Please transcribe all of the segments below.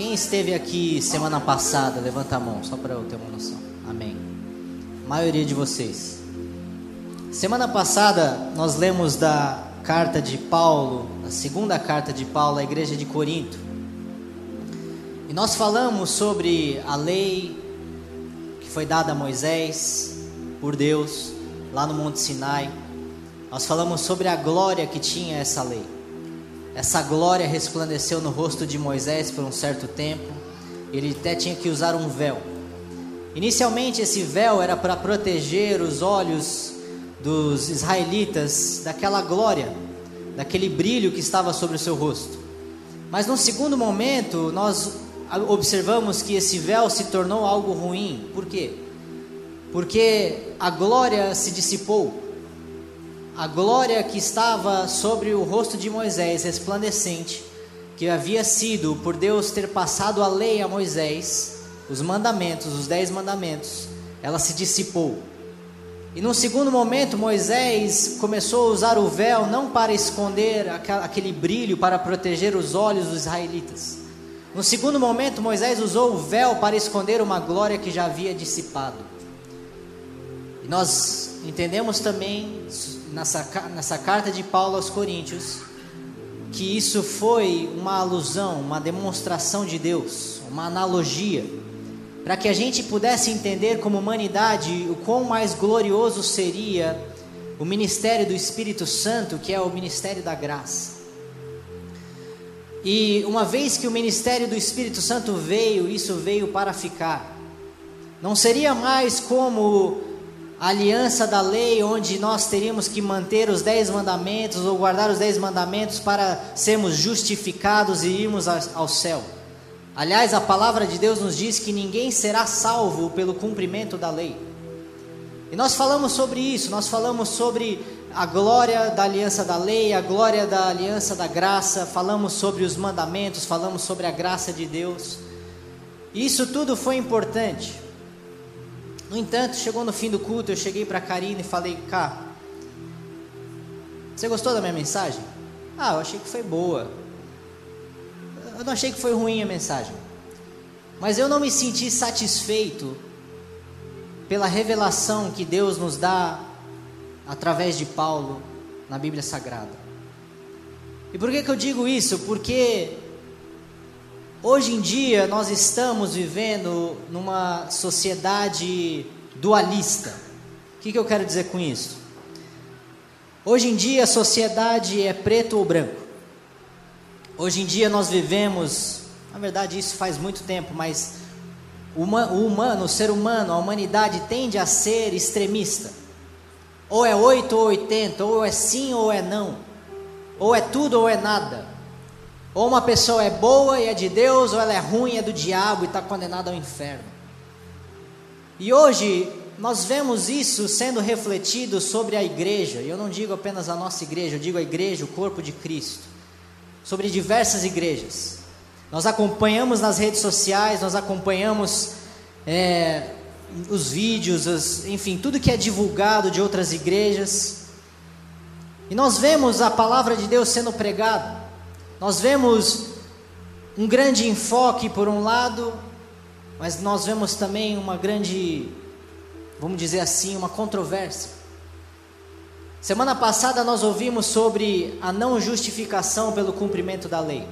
Quem esteve aqui semana passada, levanta a mão, só para eu ter uma noção. Amém. A maioria de vocês. Semana passada nós lemos da carta de Paulo, a segunda carta de Paulo à igreja de Corinto. E nós falamos sobre a lei que foi dada a Moisés por Deus lá no Monte Sinai. Nós falamos sobre a glória que tinha essa lei. Essa glória resplandeceu no rosto de Moisés por um certo tempo. Ele até tinha que usar um véu. Inicialmente, esse véu era para proteger os olhos dos israelitas daquela glória, daquele brilho que estava sobre o seu rosto. Mas no segundo momento, nós observamos que esse véu se tornou algo ruim. Por quê? Porque a glória se dissipou a glória que estava sobre o rosto de Moisés, resplandecente, que havia sido por Deus ter passado a lei a Moisés, os mandamentos, os dez mandamentos, ela se dissipou. E no segundo momento, Moisés começou a usar o véu não para esconder aquele brilho, para proteger os olhos dos israelitas. No segundo momento, Moisés usou o véu para esconder uma glória que já havia dissipado. E nós entendemos também nessa, nessa carta de Paulo aos Coríntios, que isso foi uma alusão, uma demonstração de Deus, uma analogia, para que a gente pudesse entender como humanidade o quão mais glorioso seria o ministério do Espírito Santo, que é o ministério da graça. E uma vez que o ministério do Espírito Santo veio, isso veio para ficar. Não seria mais como a aliança da lei, onde nós teríamos que manter os dez mandamentos ou guardar os dez mandamentos para sermos justificados e irmos ao céu. Aliás, a palavra de Deus nos diz que ninguém será salvo pelo cumprimento da lei. E nós falamos sobre isso, nós falamos sobre a glória da aliança da lei, a glória da aliança da graça, falamos sobre os mandamentos, falamos sobre a graça de Deus. Isso tudo foi importante. No entanto, chegou no fim do culto, eu cheguei para a Karina e falei: Cá, você gostou da minha mensagem? Ah, eu achei que foi boa. Eu não achei que foi ruim a mensagem. Mas eu não me senti satisfeito pela revelação que Deus nos dá através de Paulo na Bíblia Sagrada. E por que, que eu digo isso? Porque Hoje em dia nós estamos vivendo numa sociedade dualista. O que, que eu quero dizer com isso? Hoje em dia a sociedade é preto ou branco. Hoje em dia nós vivemos, na verdade isso faz muito tempo, mas o humano, o ser humano, a humanidade tende a ser extremista. Ou é 8 ou 80, ou é sim ou é não. Ou é tudo ou é nada. Ou uma pessoa é boa e é de Deus, ou ela é ruim é do diabo e está condenada ao inferno. E hoje nós vemos isso sendo refletido sobre a igreja, e eu não digo apenas a nossa igreja, eu digo a igreja, o corpo de Cristo, sobre diversas igrejas. Nós acompanhamos nas redes sociais, nós acompanhamos é, os vídeos, enfim, tudo que é divulgado de outras igrejas, e nós vemos a palavra de Deus sendo pregada. Nós vemos um grande enfoque por um lado, mas nós vemos também uma grande, vamos dizer assim, uma controvérsia. Semana passada nós ouvimos sobre a não justificação pelo cumprimento da lei.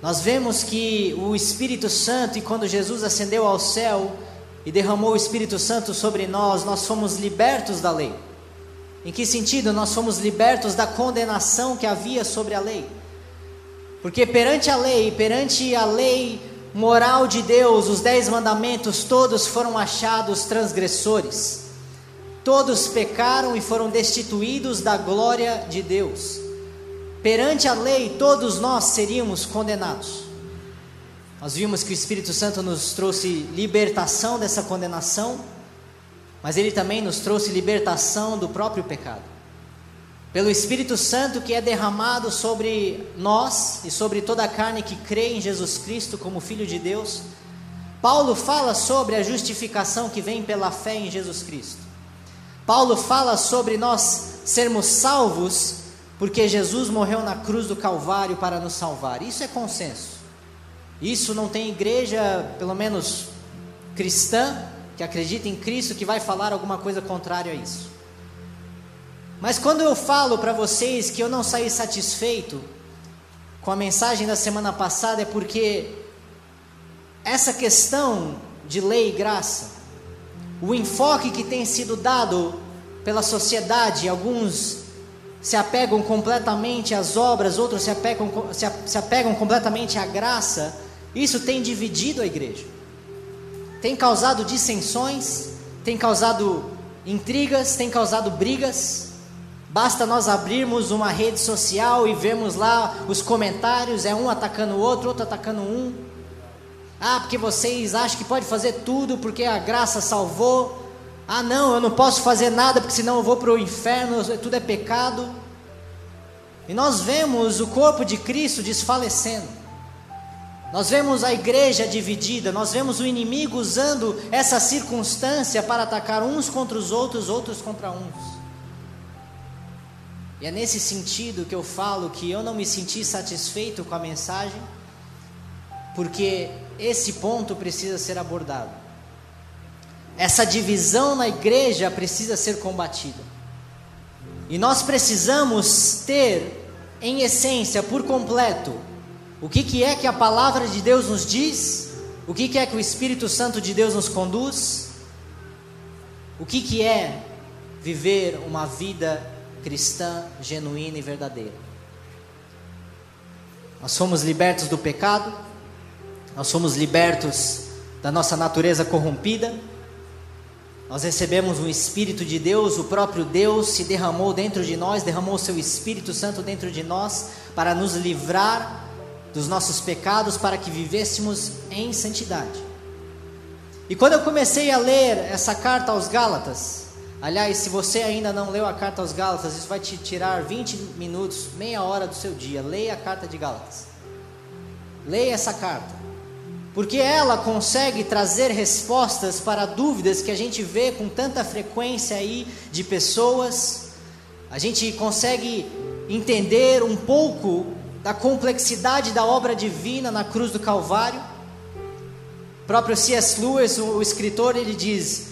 Nós vemos que o Espírito Santo, e quando Jesus ascendeu ao céu e derramou o Espírito Santo sobre nós, nós fomos libertos da lei. Em que sentido? Nós fomos libertos da condenação que havia sobre a lei. Porque perante a lei, perante a lei moral de Deus, os dez mandamentos, todos foram achados transgressores. Todos pecaram e foram destituídos da glória de Deus. Perante a lei, todos nós seríamos condenados. Nós vimos que o Espírito Santo nos trouxe libertação dessa condenação, mas ele também nos trouxe libertação do próprio pecado pelo Espírito Santo que é derramado sobre nós e sobre toda a carne que crê em Jesus Cristo como Filho de Deus, Paulo fala sobre a justificação que vem pela fé em Jesus Cristo. Paulo fala sobre nós sermos salvos porque Jesus morreu na cruz do Calvário para nos salvar. Isso é consenso. Isso não tem igreja, pelo menos cristã, que acredita em Cristo, que vai falar alguma coisa contrária a isso. Mas quando eu falo para vocês que eu não saí satisfeito com a mensagem da semana passada, é porque essa questão de lei e graça, o enfoque que tem sido dado pela sociedade, alguns se apegam completamente às obras, outros se apegam, se, apegam completamente à graça, isso tem dividido a igreja, tem causado dissensões, tem causado intrigas, tem causado brigas. Basta nós abrirmos uma rede social e vermos lá os comentários, é um atacando o outro, outro atacando um. Ah, porque vocês acham que pode fazer tudo porque a graça salvou. Ah, não, eu não posso fazer nada porque senão eu vou para o inferno, tudo é pecado. E nós vemos o corpo de Cristo desfalecendo. Nós vemos a igreja dividida, nós vemos o inimigo usando essa circunstância para atacar uns contra os outros, outros contra uns. E é nesse sentido que eu falo que eu não me senti satisfeito com a mensagem, porque esse ponto precisa ser abordado. Essa divisão na igreja precisa ser combatida. E nós precisamos ter, em essência, por completo, o que, que é que a palavra de Deus nos diz, o que, que é que o Espírito Santo de Deus nos conduz, o que, que é viver uma vida cristã genuína e verdadeira. Nós somos libertos do pecado, nós somos libertos da nossa natureza corrompida nós recebemos um Espírito de Deus, o próprio Deus se derramou dentro de nós, derramou o seu Espírito Santo dentro de nós para nos livrar dos nossos pecados, para que vivêssemos em santidade. E quando eu comecei a ler essa carta aos Gálatas, aliás, se você ainda não leu a carta aos Gálatas, isso vai te tirar 20 minutos, meia hora do seu dia. Leia a carta de Gálatas. Leia essa carta porque ela consegue trazer respostas para dúvidas que a gente vê com tanta frequência aí de pessoas. A gente consegue entender um pouco da complexidade da obra divina na cruz do Calvário. O próprio C.S. Lewis, o escritor, ele diz: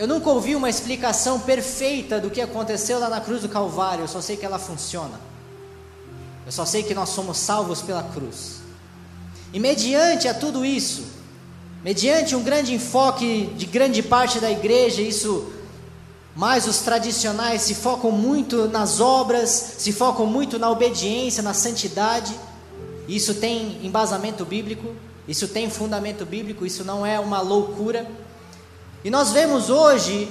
Eu nunca ouvi uma explicação perfeita do que aconteceu lá na cruz do Calvário, eu só sei que ela funciona. Eu só sei que nós somos salvos pela cruz. E mediante a tudo isso, mediante um grande enfoque de grande parte da igreja, isso mais os tradicionais se focam muito nas obras, se focam muito na obediência, na santidade. Isso tem embasamento bíblico, isso tem fundamento bíblico, isso não é uma loucura. E nós vemos hoje,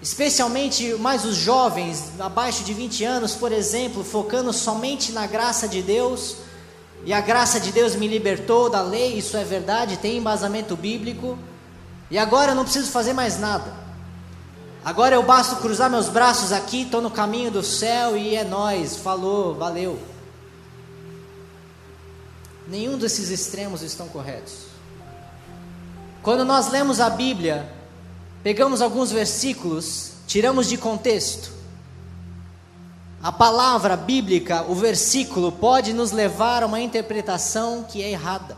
especialmente mais os jovens, abaixo de 20 anos, por exemplo, focando somente na graça de Deus, e a graça de Deus me libertou da lei, isso é verdade, tem embasamento bíblico. E agora eu não preciso fazer mais nada. Agora eu basto cruzar meus braços aqui, estou no caminho do céu e é nós, falou, valeu. Nenhum desses extremos estão corretos. Quando nós lemos a Bíblia, pegamos alguns versículos, tiramos de contexto a palavra bíblica, o versículo, pode nos levar a uma interpretação que é errada.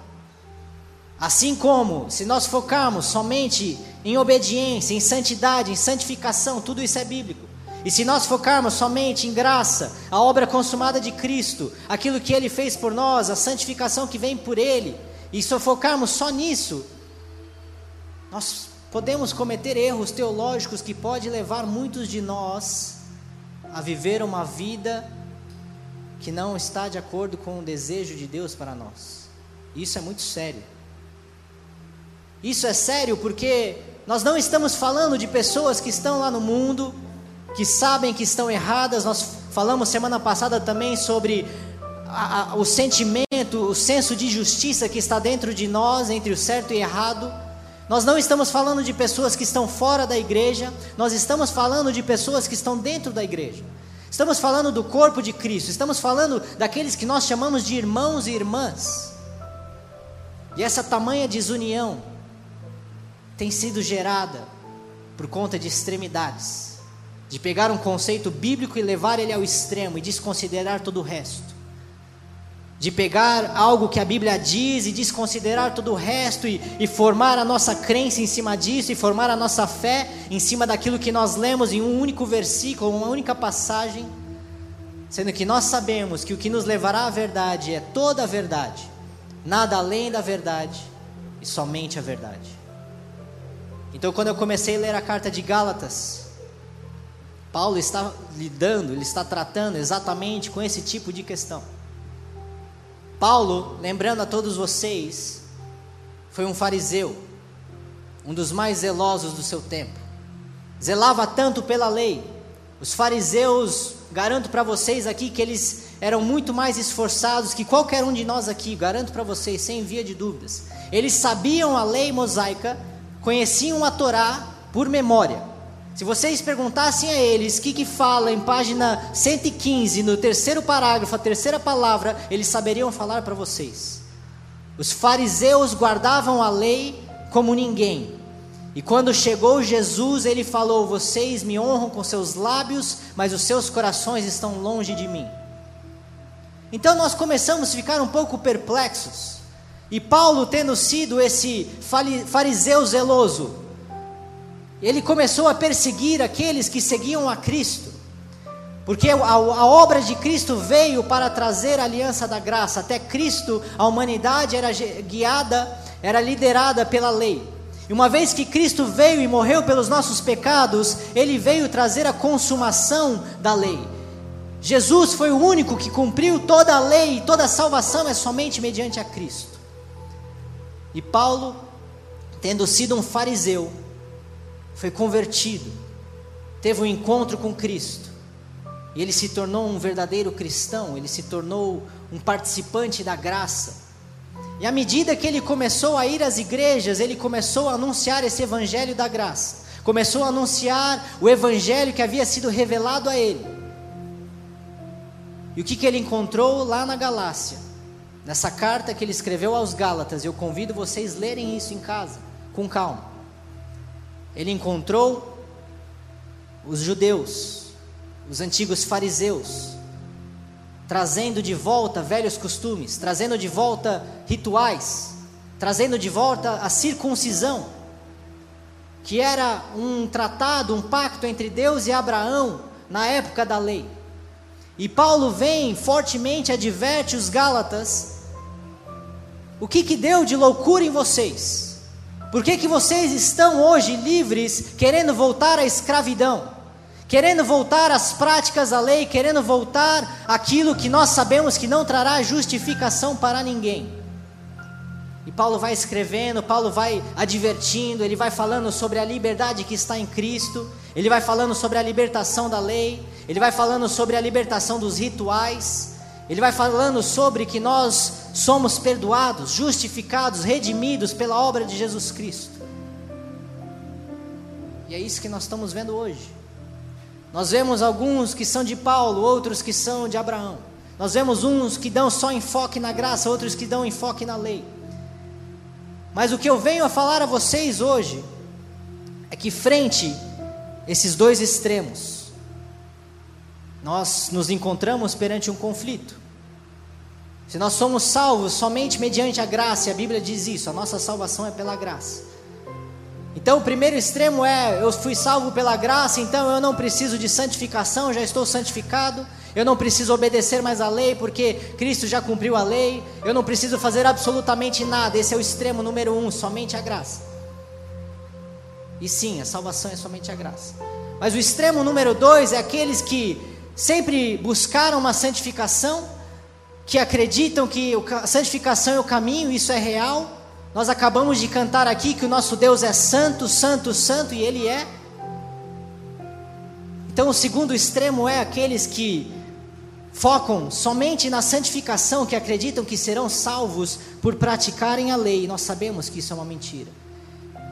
Assim como, se nós focarmos somente em obediência, em santidade, em santificação, tudo isso é bíblico. E se nós focarmos somente em graça, a obra consumada de Cristo, aquilo que Ele fez por nós, a santificação que vem por Ele, e se focarmos só nisso, nós podemos cometer erros teológicos que pode levar muitos de nós a viver uma vida que não está de acordo com o desejo de Deus para nós. Isso é muito sério. Isso é sério porque nós não estamos falando de pessoas que estão lá no mundo, que sabem que estão erradas. Nós falamos semana passada também sobre a, a, o sentimento, o senso de justiça que está dentro de nós, entre o certo e errado. Nós não estamos falando de pessoas que estão fora da igreja, nós estamos falando de pessoas que estão dentro da igreja. Estamos falando do corpo de Cristo, estamos falando daqueles que nós chamamos de irmãos e irmãs. E essa tamanha desunião tem sido gerada por conta de extremidades, de pegar um conceito bíblico e levar ele ao extremo e desconsiderar todo o resto de pegar algo que a Bíblia diz e desconsiderar todo o resto e, e, formar a nossa crença em cima disso e formar a nossa fé em cima daquilo que nós lemos em um único versículo, uma única passagem, sendo que nós sabemos que o que nos levará à verdade é toda a verdade, nada além da verdade e somente a verdade. Então, quando eu comecei a ler a carta de Gálatas, Paulo está lidando, ele está tratando exatamente com esse tipo de questão. Paulo, lembrando a todos vocês, foi um fariseu, um dos mais zelosos do seu tempo. Zelava tanto pela lei. Os fariseus, garanto para vocês aqui que eles eram muito mais esforçados que qualquer um de nós aqui, garanto para vocês, sem via de dúvidas. Eles sabiam a lei mosaica, conheciam a Torá por memória. Se vocês perguntassem a eles o que, que fala em página 115, no terceiro parágrafo, a terceira palavra, eles saberiam falar para vocês. Os fariseus guardavam a lei como ninguém. E quando chegou Jesus, ele falou: Vocês me honram com seus lábios, mas os seus corações estão longe de mim. Então nós começamos a ficar um pouco perplexos. E Paulo, tendo sido esse fariseu zeloso, ele começou a perseguir aqueles que seguiam a Cristo, porque a, a, obra de Cristo veio para trazer a aliança da graça. Até Cristo, a humanidade era guiada, era liderada pela lei. E uma vez que Cristo veio e morreu pelos nossos pecados, ele veio trazer a consumação da lei. Jesus foi o único que cumpriu toda a lei, toda a salvação é somente mediante a Cristo. E Paulo, tendo sido um fariseu, foi convertido, teve um encontro com Cristo, e ele se tornou um verdadeiro cristão, ele se tornou um participante da graça. E à medida que ele começou a ir às igrejas, ele começou a anunciar esse evangelho da graça, começou a anunciar o evangelho que havia sido revelado a ele. E o que, que ele encontrou lá na Galácia? Nessa carta que ele escreveu aos Gálatas, eu convido vocês a lerem isso em casa, com calma ele encontrou os judeus, os antigos fariseus, trazendo de volta velhos costumes, trazendo de volta rituais, trazendo de volta a circuncisão, que era um tratado, um pacto entre Deus e Abraão na época da lei. E Paulo vem fortemente adverte os Gálatas: o que que deu de loucura em vocês? Por que, que vocês estão hoje livres, querendo voltar à escravidão? Querendo voltar às práticas da lei, querendo voltar àquilo que nós sabemos que não trará justificação para ninguém. E Paulo vai escrevendo, Paulo vai advertindo, ele vai falando sobre a liberdade que está em Cristo, ele vai falando sobre a libertação da lei, ele vai falando sobre a libertação dos rituais, ele vai falando sobre que nós somos perdoados, justificados, redimidos pela obra de Jesus Cristo. E é isso que nós estamos vendo hoje. Nós vemos alguns que são de Paulo, outros que são de Abraão. Nós vemos uns que dão só enfoque na graça, outros que dão enfoque na lei. Mas o que eu venho a falar a vocês hoje é que frente esses dois extremos, nós nos encontramos perante um conflito. Se nós somos salvos somente mediante a graça, a Bíblia diz isso, a nossa salvação é pela graça. Então, o primeiro extremo é: eu fui salvo pela graça, então eu não preciso de santificação, já estou santificado. Eu não preciso obedecer mais à lei, porque Cristo já cumpriu a lei. Eu não preciso fazer absolutamente nada. Esse é o extremo número um, somente a graça. E sim, a salvação é somente a graça. Mas o extremo número dois é aqueles que sempre buscaram uma santificação, que acreditam que a santificação é o caminho, isso é real. Nós acabamos de cantar aqui que o nosso Deus é santo, santo, santo, e Ele é. Então, o segundo extremo é aqueles que focam somente na santificação, que acreditam que serão salvos por praticarem a lei, nós sabemos que isso é uma mentira.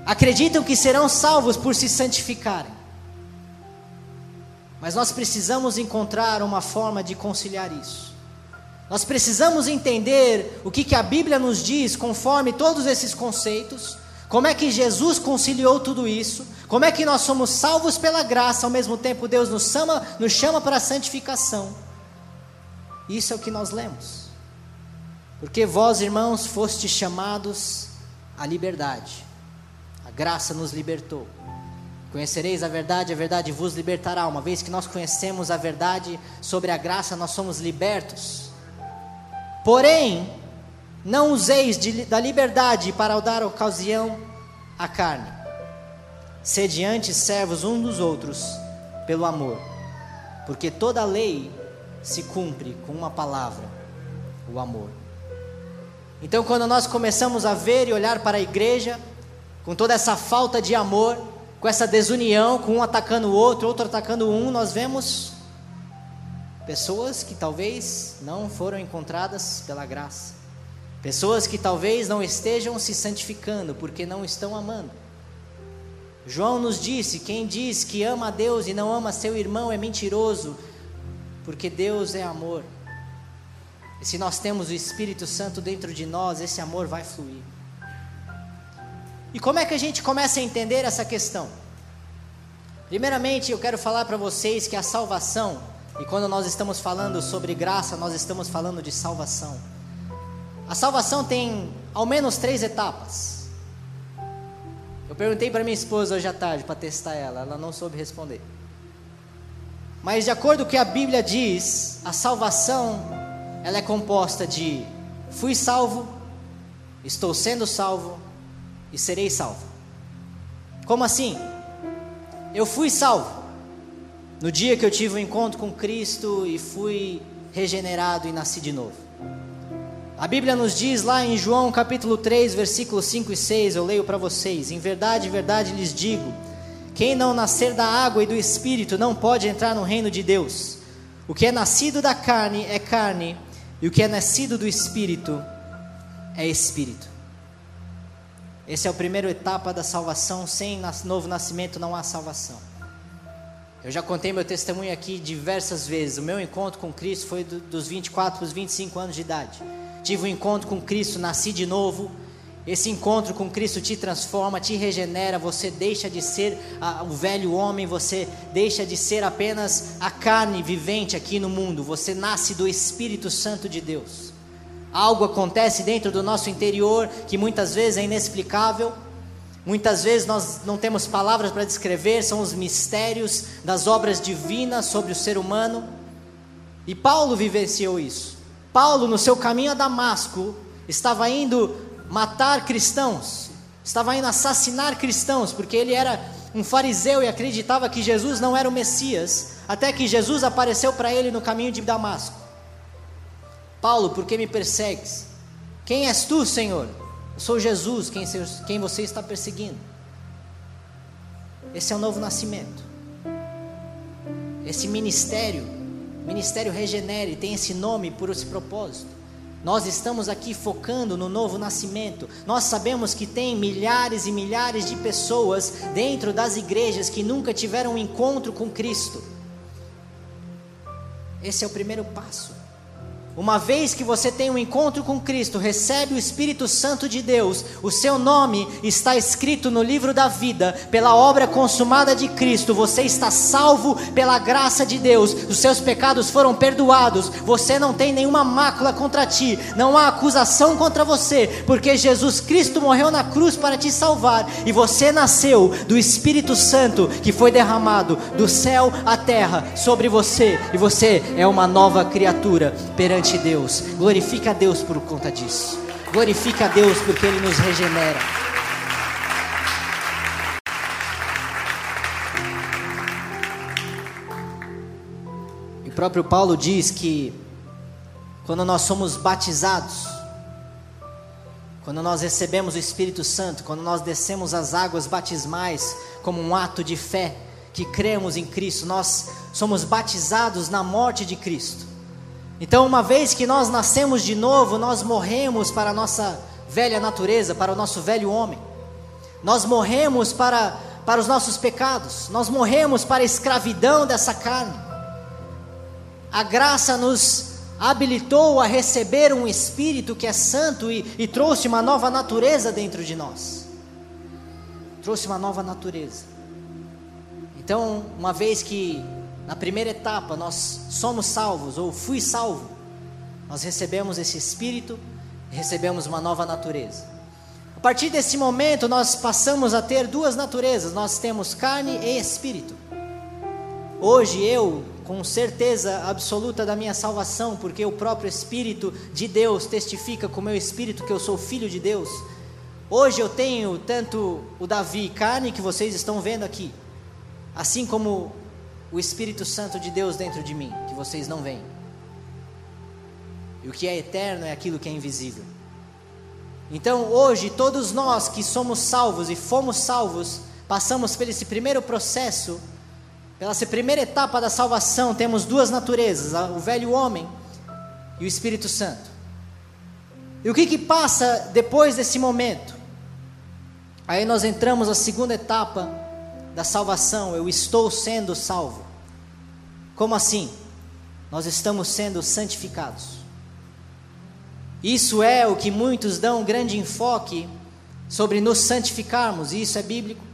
Acreditam que serão salvos por se santificarem. Mas nós precisamos encontrar uma forma de conciliar isso. Nós precisamos entender o que, que a Bíblia nos diz conforme todos esses conceitos, como é que Jesus conciliou tudo isso, como é que nós somos salvos pela graça, ao mesmo tempo Deus nos chama, nos chama para a santificação. Isso é o que nós lemos. Porque vós, irmãos, fostes chamados à liberdade. A graça nos libertou. Conhecereis a verdade, a verdade vos libertará. Uma vez que nós conhecemos a verdade sobre a graça, nós somos libertos. Porém, não useis de, da liberdade para dar ocasião à carne. Sede antes servos uns dos outros pelo amor, porque toda lei se cumpre com uma palavra, o amor. Então, quando nós começamos a ver e olhar para a igreja, com toda essa falta de amor, com essa desunião, com um atacando o outro, outro atacando um, nós vemos pessoas que talvez não foram encontradas pela graça, pessoas que talvez não estejam se santificando porque não estão amando. João nos disse: quem diz que ama a Deus e não ama seu irmão é mentiroso, porque Deus é amor. E se nós temos o Espírito Santo dentro de nós, esse amor vai fluir. E como é que a gente começa a entender essa questão? Primeiramente, eu quero falar para vocês que a salvação, e quando nós estamos falando sobre graça, nós estamos falando de salvação. A salvação tem ao menos três etapas. Eu perguntei para minha esposa hoje à tarde para testar ela, ela não soube responder. Mas de acordo com o que a Bíblia diz, a salvação ela é composta de fui salvo, estou sendo salvo e serei salvo. Como assim? Eu fui salvo no dia que eu tive um encontro com Cristo e fui regenerado e nasci de novo. A Bíblia nos diz lá em João capítulo 3, versículos 5 e 6, eu leio para vocês: Em verdade, verdade lhes digo, quem não nascer da água e do espírito não pode entrar no reino de Deus. O que é nascido da carne é carne, e o que é nascido do Espírito é Espírito. Essa é a primeira etapa da salvação. Sem novo nascimento não há salvação. Eu já contei meu testemunho aqui diversas vezes. O meu encontro com Cristo foi do, dos 24 para os 25 anos de idade. Tive um encontro com Cristo, nasci de novo esse encontro com Cristo te transforma, te regenera, você deixa de ser a, o velho homem, você deixa de ser apenas a carne vivente aqui no mundo, você nasce do Espírito Santo de Deus. Algo acontece dentro do nosso interior que muitas vezes é inexplicável, muitas vezes nós não temos palavras para descrever, são os mistérios das obras divinas sobre o ser humano. E Paulo vivenciou isso. Paulo, no seu caminho a Damasco, estava indo matar cristãos, estava indo assassinar cristãos, porque ele era um fariseu e acreditava que Jesus não era o Messias, até que Jesus apareceu para ele no caminho de Damasco. Paulo, por que me persegues? Quem és tu, Senhor? Eu sou Jesus, quem, quem você está perseguindo. Esse é o novo nascimento. Esse ministério, ministério regenere, tem esse nome por esse propósito. Nós estamos aqui focando no novo nascimento. Nós sabemos que tem milhares e milhares de pessoas dentro das igrejas que nunca tiveram um encontro com Cristo. Esse é o primeiro passo. Uma vez que você tem um encontro com Cristo, recebe o Espírito Santo de Deus, o seu nome está escrito no livro da vida, pela obra consumada de Cristo, você está salvo pela graça de Deus, os seus pecados foram perdoados, você não tem nenhuma mácula contra ti, não há acusação contra você, porque Jesus Cristo morreu na cruz para te salvar e você nasceu do Espírito Santo que foi derramado do céu à terra sobre você, e você é uma nova criatura perante perante Deus. Glorifica a Deus por conta disso. Glorifica a Deus porque Ele nos regenera. E o próprio Paulo diz que quando nós somos batizados, quando nós recebemos o Espírito Santo, quando nós descemos as águas batismais como um ato de fé, que cremos em Cristo, nós somos batizados na morte de Cristo. Então, uma vez que nós nascemos de novo, nós morremos para a nossa velha natureza, para o nosso velho homem. Nós morremos para, para os nossos pecados, nós morremos para a escravidão dessa carne. A graça nos habilitou a receber um Espírito que é santo e, e trouxe uma nova natureza dentro de nós. Trouxe uma nova natureza. Então, uma vez que na primeira etapa, nós somos salvos, ou fui salvo. Nós recebemos esse Espírito, recebemos uma nova natureza. A partir desse momento, nós passamos a ter duas naturezas: nós temos carne e espírito. Hoje eu, com certeza absoluta da minha salvação, porque o próprio Espírito de Deus testifica com o meu espírito que eu sou filho de Deus. Hoje eu tenho tanto o Davi carne que vocês estão vendo aqui, assim como o Espírito Santo de Deus dentro de mim, que vocês não veem. E o que é eterno é aquilo que é invisível. Então, hoje, todos nós que somos salvos e fomos salvos, passamos por esse primeiro processo pela primeira etapa da salvação, temos duas naturezas: o velho homem e o Espírito Santo. E o que, que passa depois desse momento? Aí nós entramos na segunda etapa da salvação: eu estou sendo salvo. Como assim? Nós estamos sendo santificados. Isso é o que muitos dão um grande enfoque sobre nos santificarmos, e isso é bíblico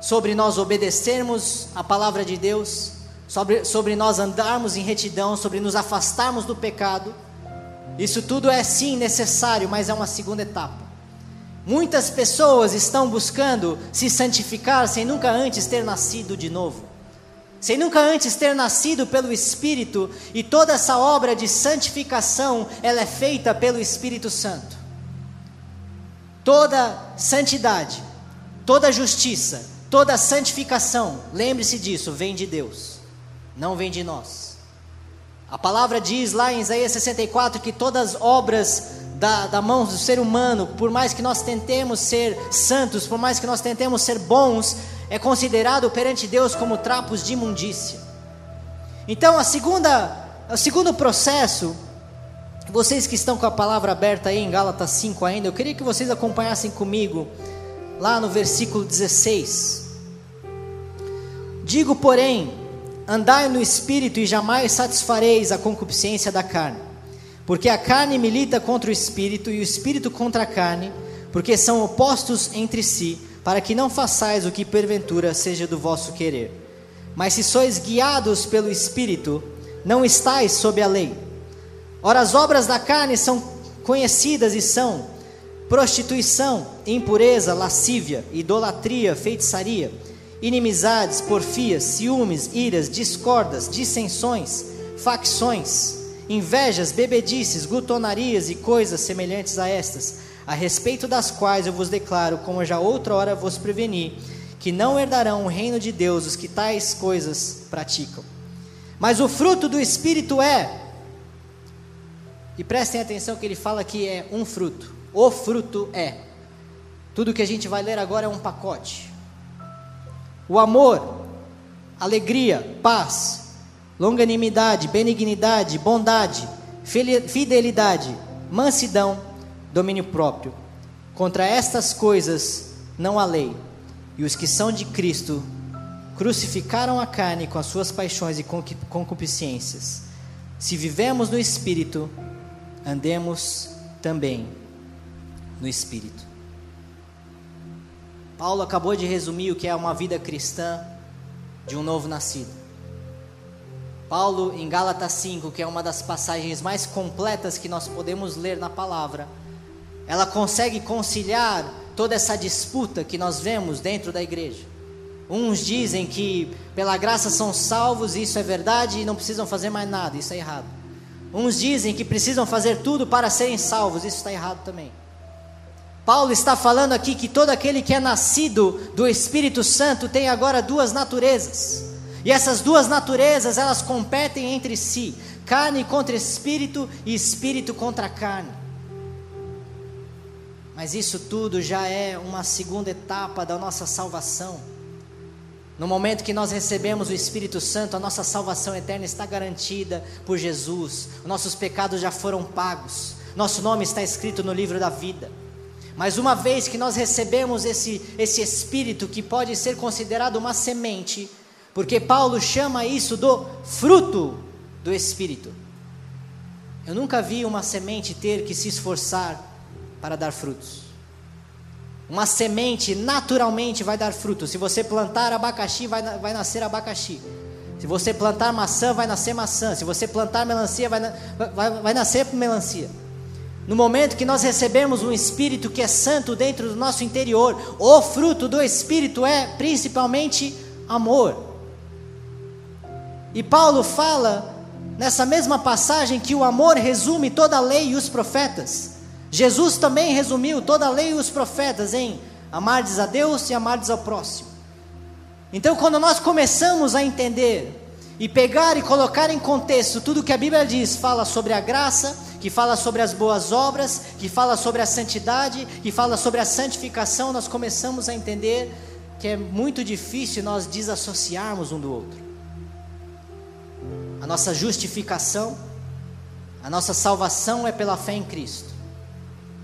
sobre nós obedecermos a palavra de Deus, sobre, sobre nós andarmos em retidão, sobre nos afastarmos do pecado. Isso tudo é sim necessário, mas é uma segunda etapa. Muitas pessoas estão buscando se santificar sem nunca antes ter nascido de novo, sem nunca antes ter nascido pelo Espírito, e toda essa obra de santificação ela é feita pelo Espírito Santo. Toda santidade, toda justiça, Toda santificação, lembre-se disso, vem de Deus, não vem de nós. A palavra diz lá em Isaías 64 que todas as obras da, da mão do ser humano, por mais que nós tentemos ser santos, por mais que nós tentemos ser bons, é considerado perante Deus como trapos de imundícia. Então, a segunda, o segundo processo, vocês que estão com a palavra aberta aí em Gálatas 5 ainda, eu queria que vocês acompanhassem comigo lá no versículo 16. Digo, porém, andai no espírito e jamais satisfareis a concupiscência da carne. Porque a carne milita contra o espírito e o espírito contra a carne, porque são opostos entre si, para que não façais o que porventura seja do vosso querer. Mas se sois guiados pelo espírito, não estais sob a lei. Ora, as obras da carne são conhecidas e são prostituição, impureza, lascívia, idolatria, feitiçaria, inimizades, porfias, ciúmes, iras, discordas, dissensões, facções, invejas, bebedices, glutonarias e coisas semelhantes a estas, a respeito das quais eu vos declaro, como já outra hora vos preveni, que não herdarão o reino de Deus os que tais coisas praticam. Mas o fruto do Espírito é, e prestem atenção que ele fala que é um fruto o fruto é. Tudo que a gente vai ler agora é um pacote. O amor, alegria, paz, longanimidade, benignidade, bondade, fidelidade, mansidão, domínio próprio. Contra estas coisas não há lei. E os que são de Cristo crucificaram a carne com as suas paixões e concupiscências. Se vivemos no Espírito, andemos também no Espírito. Paulo acabou de resumir o que é uma vida cristã de um novo nascido. Paulo, em Gálatas 5, que é uma das passagens mais completas que nós podemos ler na palavra, ela consegue conciliar toda essa disputa que nós vemos dentro da igreja. Uns dizem que pela graça são salvos, isso é verdade, e não precisam fazer mais nada, isso é errado. Uns dizem que precisam fazer tudo para serem salvos, isso está errado também. Paulo está falando aqui que todo aquele que é nascido do Espírito Santo tem agora duas naturezas. E essas duas naturezas, elas competem entre si: carne contra espírito e espírito contra carne. Mas isso tudo já é uma segunda etapa da nossa salvação. No momento que nós recebemos o Espírito Santo, a nossa salvação eterna está garantida por Jesus. Nossos pecados já foram pagos. Nosso nome está escrito no livro da vida. Mas uma vez que nós recebemos esse, esse espírito que pode ser considerado uma semente, porque Paulo chama isso do fruto do espírito. Eu nunca vi uma semente ter que se esforçar para dar frutos. Uma semente naturalmente vai dar frutos. Se você plantar abacaxi, vai, vai nascer abacaxi. Se você plantar maçã, vai nascer maçã. Se você plantar melancia, vai, vai, vai nascer melancia. no momento que nós recebemos um Espírito que é santo dentro do nosso interior, o fruto do Espírito é principalmente amor. E Paulo fala nessa mesma passagem que o amor resume toda a lei e os profetas. Jesus também resumiu toda a lei e os profetas em amardes a Deus e amardes ao próximo. Então, quando nós começamos a entender e pegar e colocar em contexto tudo que a Bíblia diz, fala sobre a graça, que fala sobre as boas obras, que fala sobre a santidade, que fala sobre a santificação, nós começamos a entender que é muito difícil nós desassociarmos um do outro. A nossa justificação, a nossa salvação é pela fé em Cristo.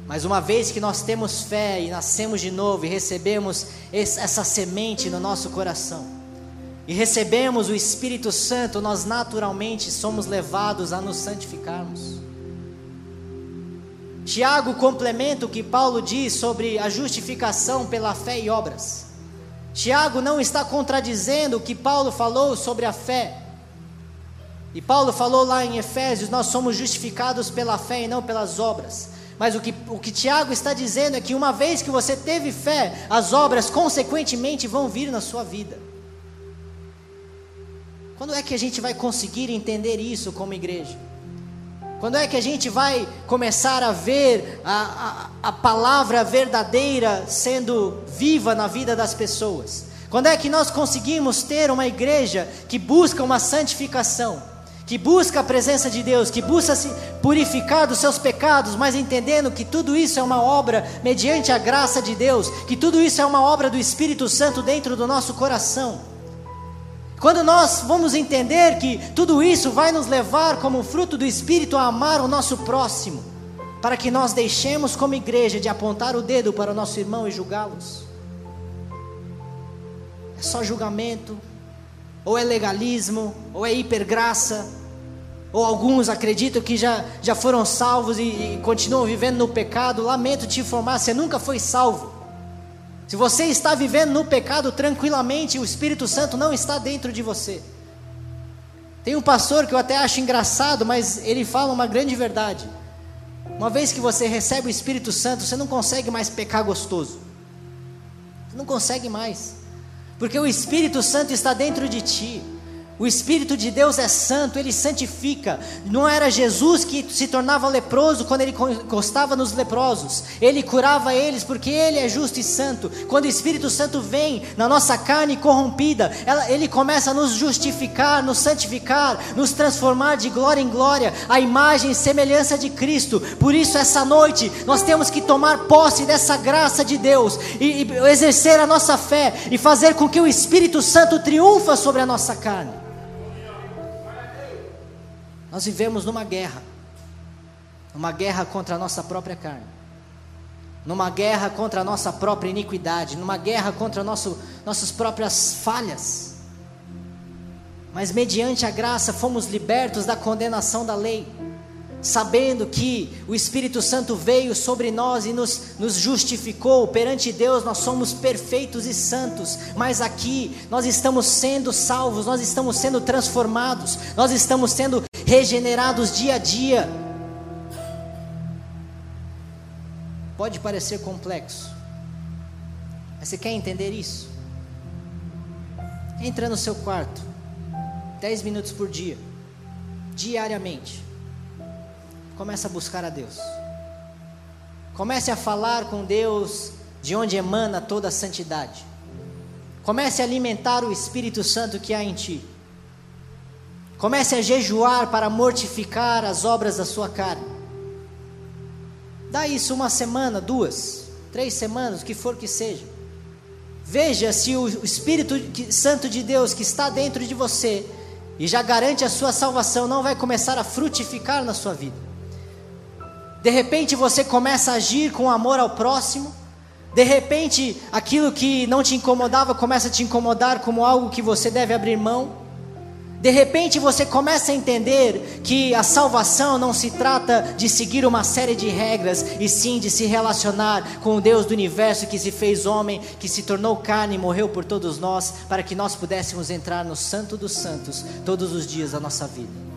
Mas uma vez que nós temos fé e nascemos de novo e recebemos essa semente no nosso coração, e recebemos o Espírito Santo, nós naturalmente somos levados a nos santificarmos. Tiago complementa o que Paulo diz sobre a justificação pela fé e obras. Tiago não está contradizendo o que Paulo falou sobre a fé. E Paulo falou lá em Efésios: nós somos justificados pela fé e não pelas obras. Mas o que, o que Tiago está dizendo é que uma vez que você teve fé, as obras consequentemente vão vir na sua vida. Quando é que a gente vai conseguir entender isso como igreja? Quando é que a gente vai começar a ver a, a, a, palavra verdadeira sendo viva na vida das pessoas? Quando é que nós conseguimos ter uma igreja que busca uma santificação, que busca a presença de Deus, que busca se purificar dos seus pecados, mas entendendo que tudo isso é uma obra mediante a graça de Deus, que tudo isso é uma obra do Espírito Santo dentro do nosso coração? Quando nós vamos entender que tudo isso vai nos levar, como fruto do Espírito, a amar o nosso próximo, para que nós deixemos, como igreja, de apontar o dedo para o nosso irmão e julgá-los. É só julgamento, ou é legalismo, ou é hipergraça, ou alguns acreditam que já, já foram salvos e, e continuam vivendo no pecado. Lamento te informar, você nunca foi salvo. Se você está vivendo no pecado tranquilamente, o Espírito Santo não está dentro de você. Tem um pastor que eu até acho engraçado, mas ele fala uma grande verdade. Uma vez que você recebe o Espírito Santo, você não consegue mais pecar gostoso. Você não consegue mais. Porque o Espírito Santo está dentro de ti. O Espírito de Deus é santo, ele santifica. Não era Jesus que se tornava leproso quando ele encostava nos leprosos. Ele curava eles porque ele é justo e santo. Quando o Espírito Santo vem na nossa carne corrompida, ele começa a nos justificar, nos santificar, nos transformar de glória em glória, a imagem e semelhança de Cristo. Por isso, essa noite, nós temos que tomar posse dessa graça de Deus e, e exercer a nossa fé e fazer com que o Espírito Santo triunfa sobre a nossa carne. Nós vivemos numa guerra, numa guerra contra a nossa própria carne, numa guerra contra a nossa própria iniquidade, numa guerra contra nosso, nossas próprias falhas. Mas mediante a graça fomos libertos da condenação da lei sabendo que o Espírito Santo veio sobre nós e nos, nos justificou perante Deus, nós somos perfeitos e santos, mas aqui nós estamos sendo salvos, nós estamos sendo transformados, nós estamos sendo regenerados dia a dia. Pode parecer complexo, mas você quer entender isso? Entra no seu quarto, 10 minutos por dia, diariamente Comece a buscar a Deus. Comece a falar com Deus de onde emana toda a santidade. Comece a alimentar o Espírito Santo que há em ti. Comece a jejuar para mortificar as obras da sua carne. Dá isso uma semana, duas, três semanas, o que for que seja. Veja se o Espírito Santo de Deus que está dentro de você e já garante a sua salvação não vai começar a frutificar na sua vida. De repente você começa a agir com amor ao próximo. De repente, aquilo que não te incomodava começa a te incomodar como algo que você deve abrir mão. De repente você começa a entender que a salvação não se trata de seguir uma série de regras, e sim de se relacionar com o Deus do universo que se fez homem, que se tornou carne e morreu por todos nós, para que nós pudéssemos entrar no Santo dos Santos todos os dias da nossa vida.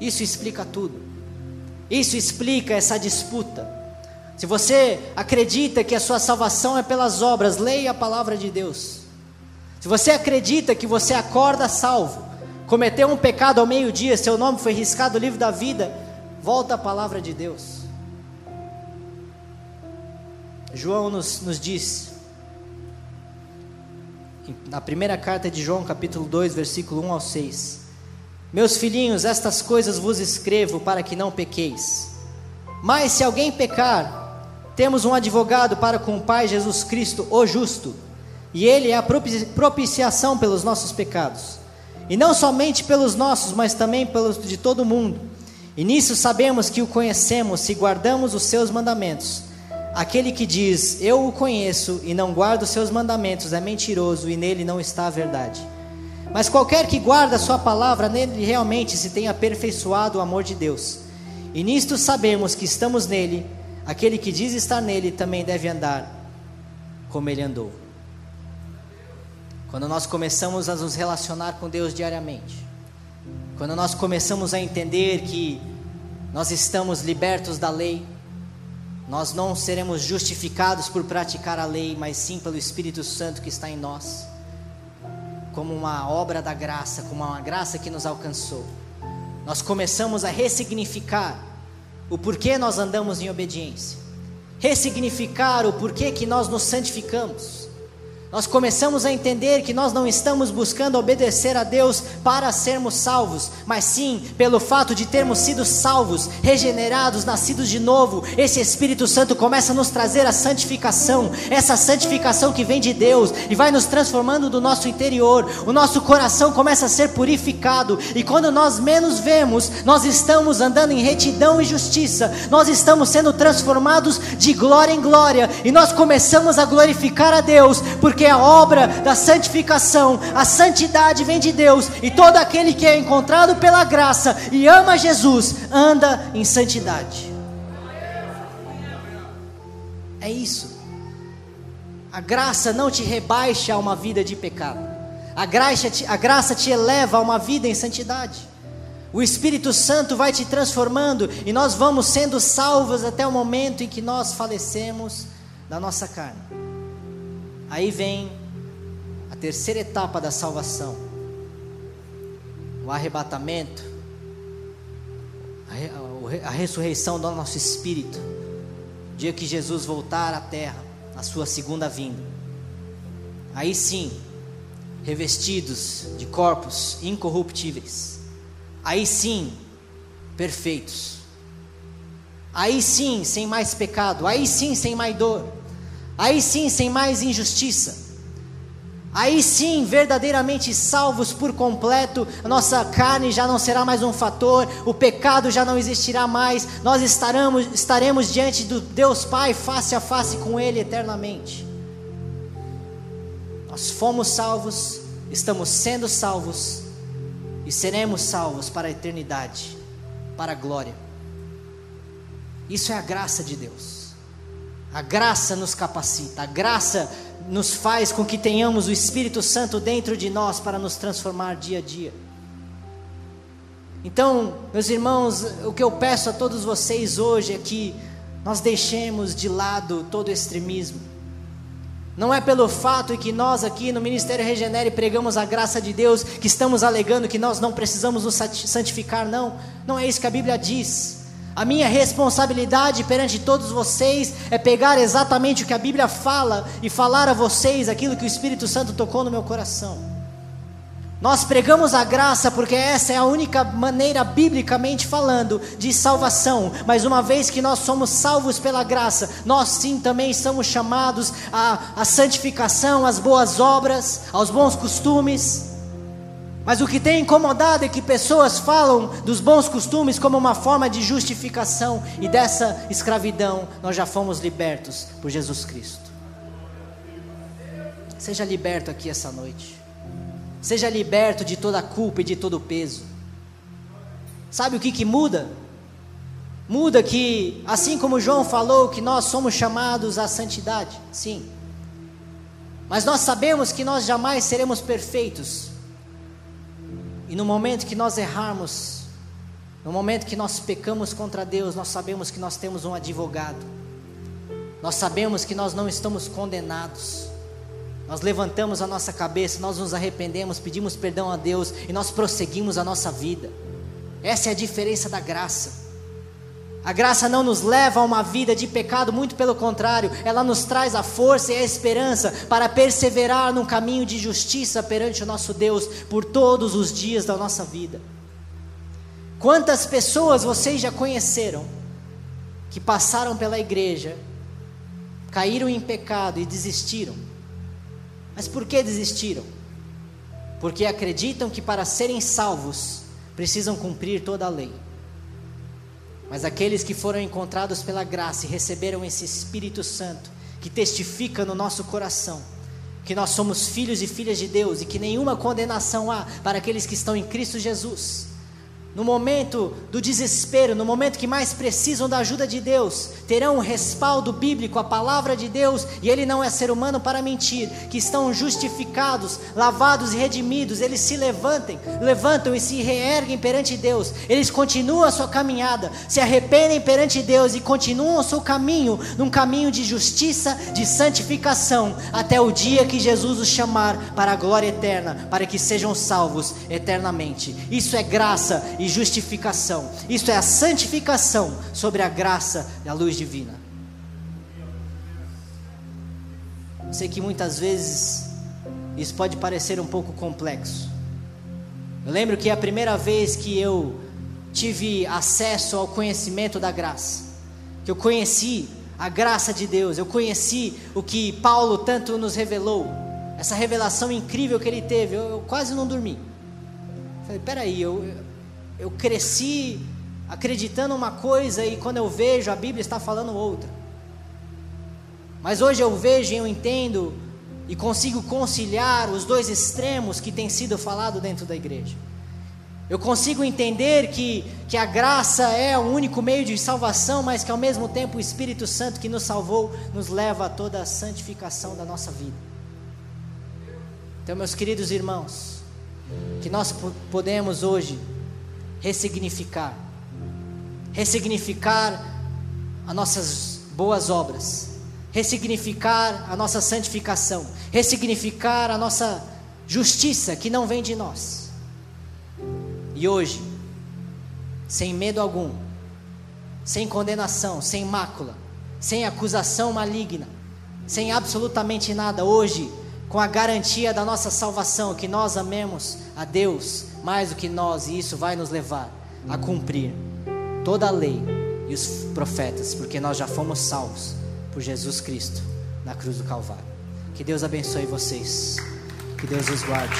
Isso explica tudo. Isso explica essa disputa. Se você acredita que a sua salvação é pelas obras, leia a palavra de Deus. Se você acredita que você acorda salvo, cometeu um pecado ao meio-dia, seu nome foi riscado do livro da vida, volta à palavra de Deus. João nos, nos diz, na primeira carta de João, capítulo 2, versículo 1 ao 6: Meus filhinhos, estas coisas vos escrevo para que não pequeis. Mas se alguém pecar, temos um advogado para com o Pai, Jesus Cristo, o justo, e ele é a propiciação pelos nossos pecados, e não somente pelos nossos, mas também pelos de todo mundo. E nisso sabemos que o conhecemos se guardamos os seus mandamentos. Aquele que diz, Eu o conheço e não guarda os seus mandamentos, é mentiroso e nele não está a verdade. Mas qualquer que guarda a sua palavra, nele realmente se tem aperfeiçoado o amor de Deus. E nisto sabemos que estamos nele, aquele que diz estar nele também deve andar como ele andou. Quando nós começamos a nos relacionar com Deus diariamente, quando nós começamos a entender que nós estamos libertos da lei, nós não seremos justificados por praticar a lei, mas sim pelo Espírito Santo que está em nós, como uma obra da graça, como uma graça que nos alcançou. Nós começamos a ressignificar o porquê nós andamos em obediência, ressignificar o porquê que nós nos santificamos nós começamos a entender que nós não estamos buscando obedecer a Deus para sermos salvos, mas sim pelo fato de termos sido salvos, regenerados, nascidos de novo. Esse Espírito Santo começa a nos trazer a santificação, essa santificação que vem de Deus e vai nos transformando do nosso interior. O nosso coração começa a ser purificado, e quando nós menos vemos, nós estamos andando em retidão e justiça, nós estamos sendo transformados de glória em glória, e nós começamos a glorificar a Deus, porque porque a obra da santificação, a santidade vem de Deus, e todo aquele que é encontrado pela graça e ama Jesus, anda em santidade. É isso. A graça não te rebaixa a uma vida de pecado. A graça, te, a graça te eleva a uma vida em santidade. O Espírito Santo vai te transformando e nós vamos sendo salvos até o momento em que nós falecemos da nossa carne. Aí vem a terceira etapa da salvação: o arrebatamento, a, ressurreição do nosso espírito, dia que Jesus voltar à terra, a sua segunda vinda. Aí sim, revestidos de corpos incorruptíveis. Aí sim, perfeitos. Aí sim, sem mais pecado. Aí sim, sem mais dor Aí sim, sem mais injustiça. Aí sim, verdadeiramente salvos por completo, a nossa carne já não será mais um fator, o pecado já não existirá mais, nós estaremos, estaremos diante do Deus Pai face a face com Ele eternamente. Nós fomos salvos, estamos sendo salvos e seremos salvos para a eternidade, para a glória. Isso é a graça de Deus. A graça nos capacita, a graça nos faz com que tenhamos o Espírito Santo dentro de nós para nos transformar dia a dia. Então, meus irmãos, o que eu peço a todos vocês hoje é que nós deixemos de lado todo extremismo. Não é pelo fato que nós aqui no Ministério Regenere pregamos a graça de Deus que estamos alegando que nós não precisamos nos santificar, não. Não é isso que a Bíblia diz. A minha responsabilidade perante todos vocês é pegar exatamente o que a Bíblia fala e falar a vocês aquilo que o Espírito Santo tocou no meu coração. Nós pregamos a graça porque essa é a única maneira, biblicamente falando, de salvação. Mas uma vez que nós somos salvos pela graça, nós sim também somos chamados à, à santificação, às boas obras, aos bons costumes. Mas o que tem incomodado é que pessoas falam dos bons costumes como uma forma de justificação, e dessa escravidão nós já fomos libertos por Jesus Cristo. Seja liberto aqui essa noite, seja liberto de toda culpa e de todo peso. Sabe o que, que muda? Muda que, assim como João falou, que nós somos chamados à santidade, sim, mas nós sabemos que nós jamais seremos perfeitos e no momento que nós errarmos, No momento que nós pecamos contra Deus, nós sabemos que nós temos um advogado. Nós sabemos que nós não estamos condenados. Nós levantamos a nossa cabeça, nós nos arrependemos, pedimos perdão a Deus e nós prosseguimos a nossa vida. Essa é a diferença da graça. A graça não nos leva a uma vida de pecado, muito pelo contrário, ela nos traz a força e a esperança para perseverar num caminho de justiça perante o nosso Deus por todos os dias da nossa vida. Quantas pessoas vocês já conheceram que passaram pela igreja, caíram em pecado e desistiram? Mas por que desistiram? Porque acreditam que para serem salvos precisam cumprir toda a lei. Mas aqueles que foram encontrados pela graça e receberam esse Espírito Santo, que testifica no nosso coração que nós somos filhos e filhas de Deus e que nenhuma condenação há para aqueles que estão em Cristo Jesus no momento do desespero, no momento que mais precisam da ajuda de Deus, terão um respaldo bíblico, a palavra de Deus, e Ele não é ser humano para mentir, que estão justificados, lavados e redimidos, eles se levantem, levantam e se reerguem perante Deus, eles continuam a sua caminhada, se arrependem perante Deus e continuam o seu caminho, num caminho de justiça, de santificação, até o dia que Jesus os chamar para a glória eterna, para que sejam salvos eternamente. Isso é graça e justificação. Isto é a santificação sobre a graça da luz divina. sei que muitas vezes isso pode parecer um pouco complexo. Eu lembro que a primeira vez que eu tive acesso ao conhecimento da graça, que eu conheci a graça de Deus, eu conheci o que Paulo tanto nos revelou, essa revelação incrível que ele teve, eu, eu quase não dormi. Falei, peraí, eu, eu cresci acreditando uma coisa e quando eu vejo a Bíblia está falando outra. Mas hoje eu vejo e eu entendo e consigo conciliar os dois extremos que têm sido falado dentro da igreja. Eu consigo entender que, que a graça é o único meio de salvação, mas que ao mesmo tempo o Espírito Santo que nos salvou nos leva a toda a santificação da nossa vida. Então, meus queridos irmãos, que nós podemos hoje ressignificar. Ressignificar as nossas boas obras, ressignificar a nossa santificação, ressignificar a nossa justiça que não vem de nós. E hoje, sem medo algum, sem condenação, sem mácula, sem acusação maligna, sem absolutamente nada, hoje, com a garantia da nossa salvação, que nós amemos a Deus mais do que nós, e isso vai nos levar a cumprir toda a lei e os profetas, porque nós já fomos salvos por Jesus Cristo na cruz do Calvário. Que Deus abençoe vocês, que Deus os guarde.